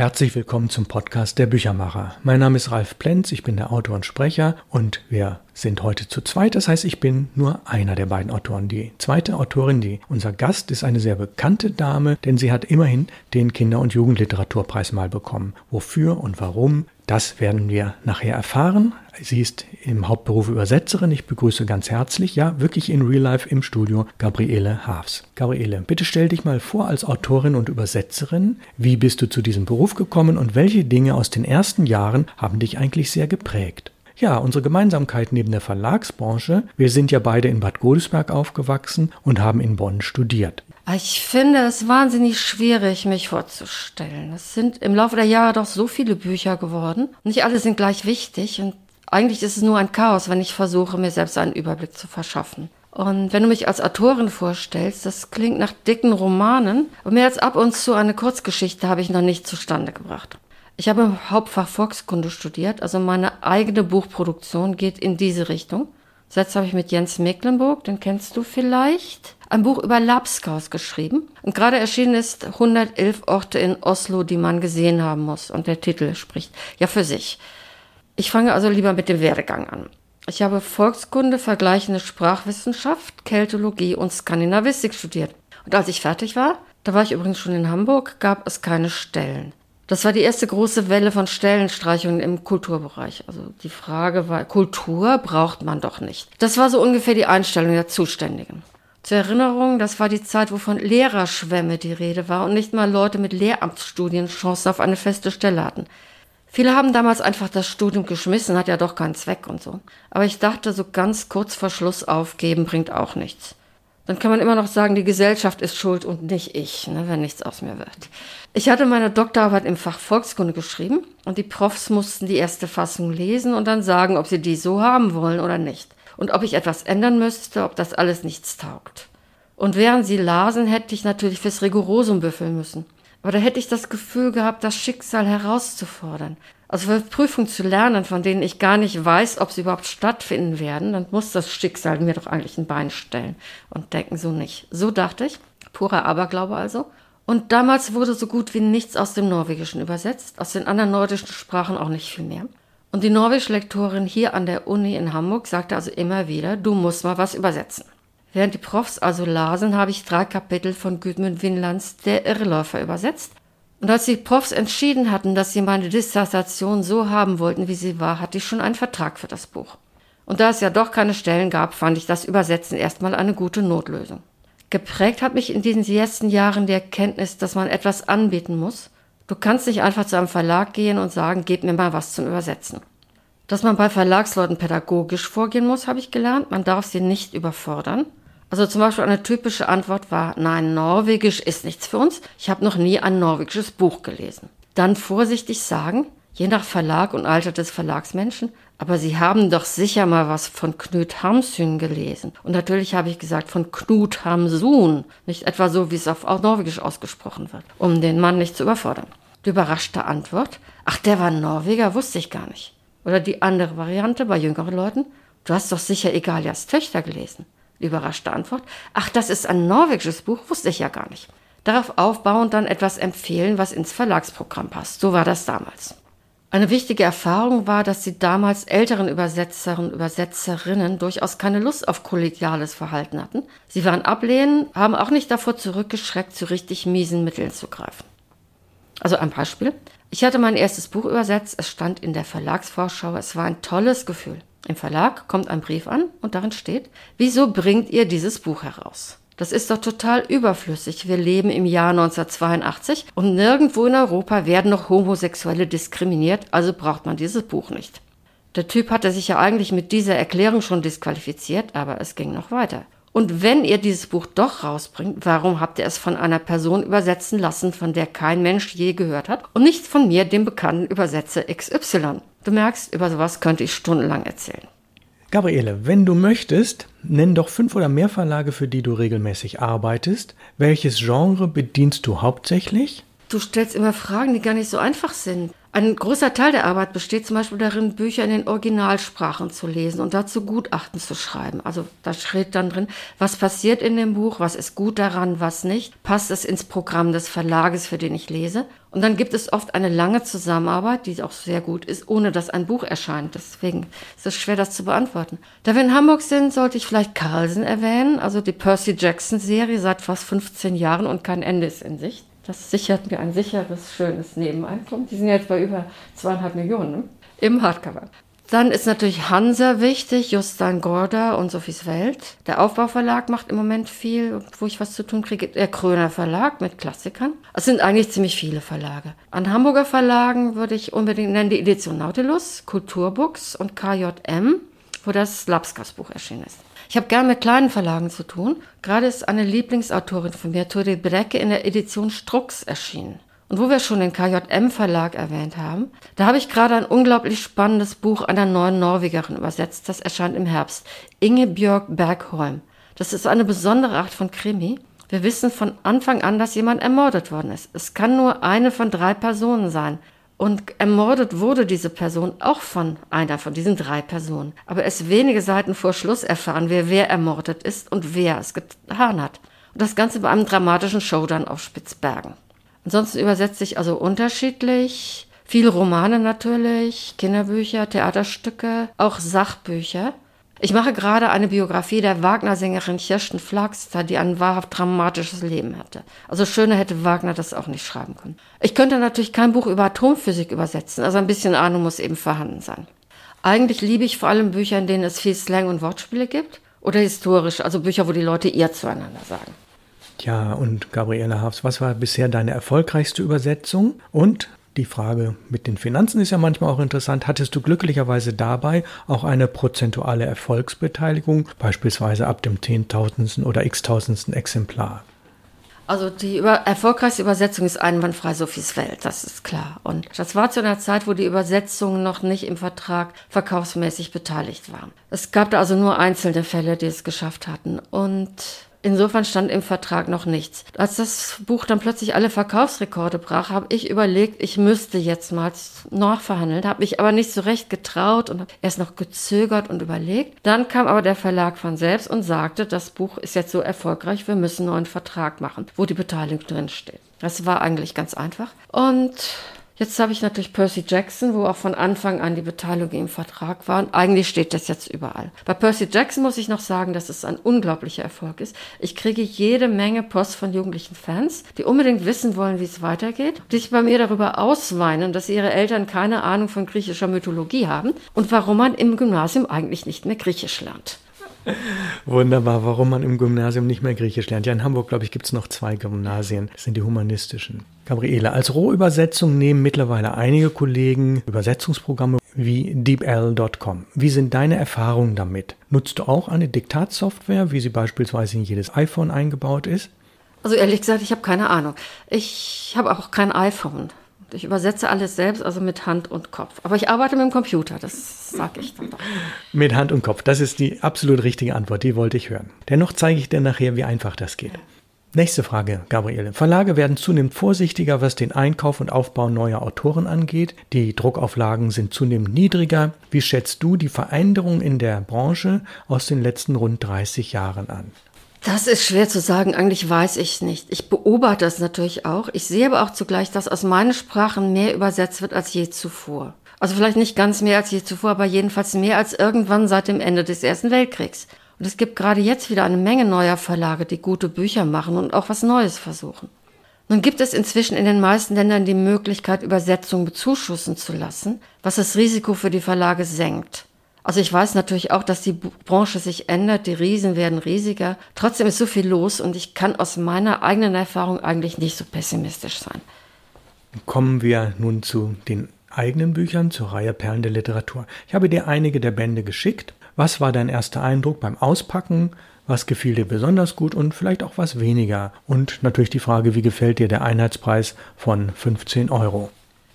Herzlich willkommen zum Podcast der Büchermacher. Mein Name ist Ralf Plenz, ich bin der Autor und Sprecher und wir sind heute zu zweit. Das heißt, ich bin nur einer der beiden Autoren. Die zweite Autorin, die unser Gast, ist eine sehr bekannte Dame, denn sie hat immerhin den Kinder- und Jugendliteraturpreis mal bekommen. Wofür und warum, das werden wir nachher erfahren. Sie ist im Hauptberuf Übersetzerin. Ich begrüße ganz herzlich, ja, wirklich in Real Life im Studio, Gabriele Haafs. Gabriele, bitte stell dich mal vor als Autorin und Übersetzerin. Wie bist du zu diesem Beruf gekommen und welche Dinge aus den ersten Jahren haben dich eigentlich sehr geprägt? Ja, unsere Gemeinsamkeit neben der Verlagsbranche, wir sind ja beide in Bad Godesberg aufgewachsen und haben in Bonn studiert. Ich finde es wahnsinnig schwierig, mich vorzustellen. Es sind im Laufe der Jahre doch so viele Bücher geworden. Nicht alle sind gleich wichtig und eigentlich ist es nur ein Chaos, wenn ich versuche, mir selbst einen Überblick zu verschaffen. Und wenn du mich als Autorin vorstellst, das klingt nach dicken Romanen, und mehr als ab und zu eine Kurzgeschichte habe ich noch nicht zustande gebracht. Ich habe im Hauptfach Volkskunde studiert, also meine eigene Buchproduktion geht in diese Richtung. Jetzt habe ich mit Jens Mecklenburg, den kennst du vielleicht, ein Buch über Lapskaus geschrieben. Und gerade erschienen ist 111 Orte in Oslo, die man gesehen haben muss. Und der Titel spricht ja für sich. Ich fange also lieber mit dem Werdegang an. Ich habe Volkskunde, vergleichende Sprachwissenschaft, Keltologie und Skandinavistik studiert. Und als ich fertig war, da war ich übrigens schon in Hamburg, gab es keine Stellen. Das war die erste große Welle von Stellenstreichungen im Kulturbereich. Also die Frage war, Kultur braucht man doch nicht. Das war so ungefähr die Einstellung der Zuständigen. Zur Erinnerung, das war die Zeit, wo von Lehrerschwämme die Rede war und nicht mal Leute mit Lehramtsstudien Chancen auf eine feste Stelle hatten. Viele haben damals einfach das Studium geschmissen, hat ja doch keinen Zweck und so. Aber ich dachte, so ganz kurz vor Schluss aufgeben bringt auch nichts. Dann kann man immer noch sagen, die Gesellschaft ist schuld und nicht ich, ne, wenn nichts aus mir wird. Ich hatte meine Doktorarbeit im Fach Volkskunde geschrieben und die Profs mussten die erste Fassung lesen und dann sagen, ob sie die so haben wollen oder nicht. Und ob ich etwas ändern müsste, ob das alles nichts taugt. Und während sie lasen, hätte ich natürlich fürs Rigorosum büffeln müssen. Aber da hätte ich das Gefühl gehabt, das Schicksal herauszufordern. Also für Prüfungen zu lernen, von denen ich gar nicht weiß, ob sie überhaupt stattfinden werden, dann muss das Schicksal mir doch eigentlich ein Bein stellen. Und denken so nicht. So dachte ich. Purer Aberglaube also. Und damals wurde so gut wie nichts aus dem Norwegischen übersetzt, aus den anderen nordischen Sprachen auch nicht viel mehr. Und die Norwegisch-Lektorin hier an der Uni in Hamburg sagte also immer wieder, du musst mal was übersetzen. Während die Profs also lasen, habe ich drei Kapitel von Gudmund Winlands Der Irrläufer übersetzt. Und als die Profs entschieden hatten, dass sie meine Dissertation so haben wollten, wie sie war, hatte ich schon einen Vertrag für das Buch. Und da es ja doch keine Stellen gab, fand ich das Übersetzen erstmal eine gute Notlösung. Geprägt hat mich in diesen ersten Jahren die Erkenntnis, dass man etwas anbieten muss. Du kannst nicht einfach zu einem Verlag gehen und sagen, gib mir mal was zum Übersetzen. Dass man bei Verlagsleuten pädagogisch vorgehen muss, habe ich gelernt. Man darf sie nicht überfordern. Also zum Beispiel eine typische Antwort war, nein, Norwegisch ist nichts für uns. Ich habe noch nie ein norwegisches Buch gelesen. Dann vorsichtig sagen, je nach Verlag und Alter des Verlagsmenschen, aber Sie haben doch sicher mal was von Knut Hamsun gelesen. Und natürlich habe ich gesagt von Knut Hamsun, nicht etwa so, wie es auf Norwegisch ausgesprochen wird, um den Mann nicht zu überfordern. Die überraschte Antwort, ach, der war Norweger, wusste ich gar nicht. Oder die andere Variante bei jüngeren Leuten, du hast doch sicher Egalias Töchter gelesen. Überraschte Antwort, ach, das ist ein norwegisches Buch, wusste ich ja gar nicht. Darauf aufbauend dann etwas empfehlen, was ins Verlagsprogramm passt. So war das damals. Eine wichtige Erfahrung war, dass die damals älteren Übersetzerinnen und Übersetzerinnen durchaus keine Lust auf kollegiales Verhalten hatten. Sie waren ablehnend, haben auch nicht davor zurückgeschreckt, zu richtig miesen Mitteln zu greifen. Also ein Beispiel. Ich hatte mein erstes Buch übersetzt, es stand in der Verlagsvorschau, es war ein tolles Gefühl. Im Verlag kommt ein Brief an und darin steht, wieso bringt ihr dieses Buch heraus? Das ist doch total überflüssig. Wir leben im Jahr 1982 und nirgendwo in Europa werden noch Homosexuelle diskriminiert, also braucht man dieses Buch nicht. Der Typ hatte sich ja eigentlich mit dieser Erklärung schon disqualifiziert, aber es ging noch weiter. Und wenn ihr dieses Buch doch rausbringt, warum habt ihr es von einer Person übersetzen lassen, von der kein Mensch je gehört hat und nicht von mir, dem bekannten Übersetzer XY? Du merkst, über sowas könnte ich stundenlang erzählen. Gabriele, wenn du möchtest, nenn doch fünf oder mehr Verlage, für die du regelmäßig arbeitest. Welches Genre bedienst du hauptsächlich? Du stellst immer Fragen, die gar nicht so einfach sind. Ein großer Teil der Arbeit besteht zum Beispiel darin, Bücher in den Originalsprachen zu lesen und dazu Gutachten zu schreiben. Also da steht dann drin, was passiert in dem Buch, was ist gut daran, was nicht, passt es ins Programm des Verlages, für den ich lese. Und dann gibt es oft eine lange Zusammenarbeit, die auch sehr gut ist, ohne dass ein Buch erscheint. Deswegen ist es schwer, das zu beantworten. Da wir in Hamburg sind, sollte ich vielleicht Carlsen erwähnen, also die Percy Jackson Serie seit fast 15 Jahren und kein Ende ist in Sicht. Das sichert mir ein sicheres, schönes Nebeneinkommen. Die sind jetzt bei über zweieinhalb Millionen ne? im Hardcover. Dann ist natürlich Hansa wichtig, Justin Gorda und Sophies Welt. Der Aufbauverlag macht im Moment viel, wo ich was zu tun kriege. Der Kröner Verlag mit Klassikern. Es sind eigentlich ziemlich viele Verlage. An Hamburger Verlagen würde ich unbedingt nennen die Edition Nautilus, Kulturbooks und KJM, wo das Lapskas Buch erschienen ist. Ich habe gern mit kleinen Verlagen zu tun. Gerade ist eine Lieblingsautorin von mir, Turi Brecke, in der Edition Strux erschienen. Und wo wir schon den KJM Verlag erwähnt haben, da habe ich gerade ein unglaublich spannendes Buch einer neuen Norwegerin übersetzt. Das erscheint im Herbst. Inge Björk Bergholm. Das ist eine besondere Art von Krimi. Wir wissen von Anfang an, dass jemand ermordet worden ist. Es kann nur eine von drei Personen sein. Und ermordet wurde diese Person auch von einer von diesen drei Personen. Aber erst wenige Seiten vor Schluss erfahren wir, wer ermordet ist und wer es getan hat. Und das Ganze bei einem dramatischen Showdown auf Spitzbergen. Ansonsten übersetzt sich also unterschiedlich. Viele Romane natürlich, Kinderbücher, Theaterstücke, auch Sachbücher. Ich mache gerade eine Biografie der Wagner-Sängerin Kirsten Flagster, die ein wahrhaft dramatisches Leben hatte. Also schöner hätte Wagner das auch nicht schreiben können. Ich könnte natürlich kein Buch über Atomphysik übersetzen, also ein bisschen Ahnung muss eben vorhanden sein. Eigentlich liebe ich vor allem Bücher, in denen es viel Slang und Wortspiele gibt oder historisch, also Bücher, wo die Leute ihr zueinander sagen. Ja, und Gabriele Hafs, was war bisher deine erfolgreichste Übersetzung? Und die Frage mit den Finanzen ist ja manchmal auch interessant. Hattest du glücklicherweise dabei auch eine prozentuale Erfolgsbeteiligung, beispielsweise ab dem zehntausendsten oder x-tausendsten Exemplar? Also die über erfolgreichste Übersetzung ist einwandfrei Sophies Welt, das ist klar. Und das war zu einer Zeit, wo die Übersetzungen noch nicht im Vertrag verkaufsmäßig beteiligt waren. Es gab da also nur einzelne Fälle, die es geschafft hatten. Und Insofern stand im Vertrag noch nichts. Als das Buch dann plötzlich alle Verkaufsrekorde brach, habe ich überlegt, ich müsste jetzt mal nachverhandeln, habe mich aber nicht so recht getraut und habe erst noch gezögert und überlegt. Dann kam aber der Verlag von selbst und sagte, das Buch ist jetzt so erfolgreich, wir müssen einen neuen Vertrag machen, wo die Beteiligung drin steht. Das war eigentlich ganz einfach. Und Jetzt habe ich natürlich Percy Jackson, wo auch von Anfang an die Beteiligung im Vertrag war. Und eigentlich steht das jetzt überall. Bei Percy Jackson muss ich noch sagen, dass es ein unglaublicher Erfolg ist. Ich kriege jede Menge Post von jugendlichen Fans, die unbedingt wissen wollen, wie es weitergeht, die sich bei mir darüber ausweinen, dass ihre Eltern keine Ahnung von griechischer Mythologie haben und warum man im Gymnasium eigentlich nicht mehr Griechisch lernt. Wunderbar, warum man im Gymnasium nicht mehr Griechisch lernt. Ja, in Hamburg, glaube ich, gibt es noch zwei Gymnasien. Das sind die humanistischen. Gabriele, als Rohübersetzung nehmen mittlerweile einige Kollegen Übersetzungsprogramme wie DeepL.com. Wie sind deine Erfahrungen damit? Nutzt du auch eine Diktatsoftware, wie sie beispielsweise in jedes iPhone eingebaut ist? Also ehrlich gesagt, ich habe keine Ahnung. Ich habe auch kein iPhone. Ich übersetze alles selbst, also mit Hand und Kopf. Aber ich arbeite mit dem Computer, das sage ich dann doch. Mit Hand und Kopf, das ist die absolut richtige Antwort, die wollte ich hören. Dennoch zeige ich dir nachher, wie einfach das geht. Nächste Frage, Gabriele. Verlage werden zunehmend vorsichtiger, was den Einkauf und Aufbau neuer Autoren angeht. Die Druckauflagen sind zunehmend niedriger. Wie schätzt du die Veränderung in der Branche aus den letzten rund 30 Jahren an? Das ist schwer zu sagen. Eigentlich weiß ich nicht. Ich beobachte es natürlich auch. Ich sehe aber auch zugleich, dass aus meinen Sprachen mehr übersetzt wird als je zuvor. Also vielleicht nicht ganz mehr als je zuvor, aber jedenfalls mehr als irgendwann seit dem Ende des Ersten Weltkriegs. Und es gibt gerade jetzt wieder eine Menge neuer Verlage, die gute Bücher machen und auch was Neues versuchen. Nun gibt es inzwischen in den meisten Ländern die Möglichkeit, Übersetzungen bezuschussen zu lassen, was das Risiko für die Verlage senkt. Also ich weiß natürlich auch, dass die Branche sich ändert, die Riesen werden riesiger. Trotzdem ist so viel los und ich kann aus meiner eigenen Erfahrung eigentlich nicht so pessimistisch sein. Kommen wir nun zu den eigenen Büchern, zur Reihe Perlen der Literatur. Ich habe dir einige der Bände geschickt. Was war dein erster Eindruck beim Auspacken? Was gefiel dir besonders gut und vielleicht auch was weniger? Und natürlich die Frage, wie gefällt dir der Einheitspreis von 15 Euro?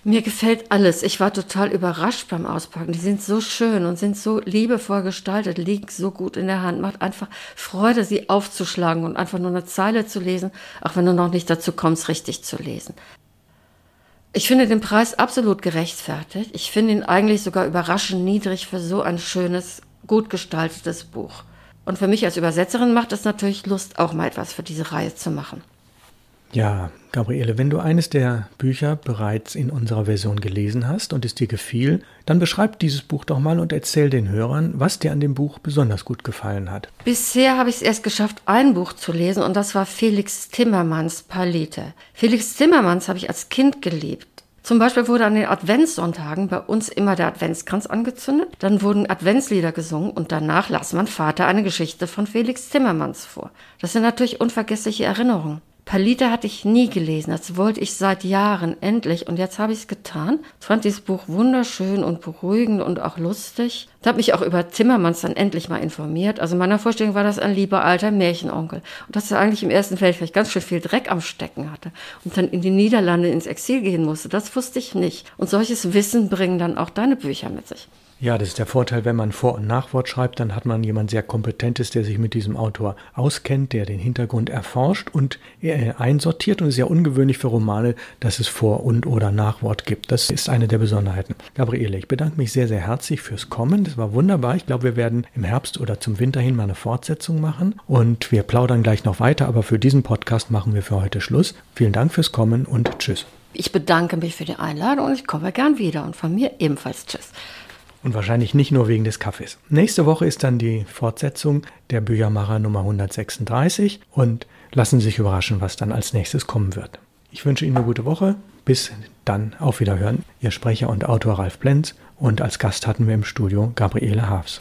Mir gefällt alles. Ich war total überrascht beim Auspacken. Die sind so schön und sind so liebevoll gestaltet, liegen so gut in der Hand. Macht einfach Freude, sie aufzuschlagen und einfach nur eine Zeile zu lesen, auch wenn du noch nicht dazu kommst, richtig zu lesen. Ich finde den Preis absolut gerechtfertigt. Ich finde ihn eigentlich sogar überraschend niedrig für so ein schönes, gut gestaltetes Buch. Und für mich als Übersetzerin macht es natürlich Lust, auch mal etwas für diese Reihe zu machen. Ja, Gabriele, wenn du eines der Bücher bereits in unserer Version gelesen hast und es dir gefiel, dann beschreib dieses Buch doch mal und erzähl den Hörern, was dir an dem Buch besonders gut gefallen hat. Bisher habe ich es erst geschafft, ein Buch zu lesen und das war Felix Timmermans Palete. Felix Timmermans habe ich als Kind geliebt. Zum Beispiel wurde an den Adventssonntagen bei uns immer der Adventskranz angezündet, dann wurden Adventslieder gesungen und danach las mein Vater eine Geschichte von Felix Timmermans vor. Das sind natürlich unvergessliche Erinnerungen. Palita hatte ich nie gelesen, das wollte ich seit Jahren endlich und jetzt habe ich es getan. Ich fand dieses Buch wunderschön und beruhigend und auch lustig. Ich habe mich auch über Zimmermanns dann endlich mal informiert. Also in meiner Vorstellung war das ein lieber alter Märchenonkel und dass er eigentlich im Ersten Weltkrieg ganz schön viel Dreck am Stecken hatte und dann in die Niederlande ins Exil gehen musste. Das wusste ich nicht. Und solches Wissen bringen dann auch deine Bücher mit sich. Ja, das ist der Vorteil, wenn man Vor- und Nachwort schreibt, dann hat man jemand sehr Kompetentes, der sich mit diesem Autor auskennt, der den Hintergrund erforscht und einsortiert. Und es ist ja ungewöhnlich für Romane, dass es Vor- und oder Nachwort gibt. Das ist eine der Besonderheiten. Gabriele, ich bedanke mich sehr, sehr herzlich fürs Kommen. Das war wunderbar. Ich glaube, wir werden im Herbst oder zum Winter hin mal eine Fortsetzung machen. Und wir plaudern gleich noch weiter, aber für diesen Podcast machen wir für heute Schluss. Vielen Dank fürs Kommen und tschüss. Ich bedanke mich für die Einladung und ich komme gern wieder. Und von mir ebenfalls tschüss. Und wahrscheinlich nicht nur wegen des Kaffees. Nächste Woche ist dann die Fortsetzung der Büchermacher Nummer 136 und lassen Sie sich überraschen, was dann als nächstes kommen wird. Ich wünsche Ihnen eine gute Woche. Bis dann auf Wiederhören. Ihr Sprecher und Autor Ralf Plenz und als Gast hatten wir im Studio Gabriele Haafs.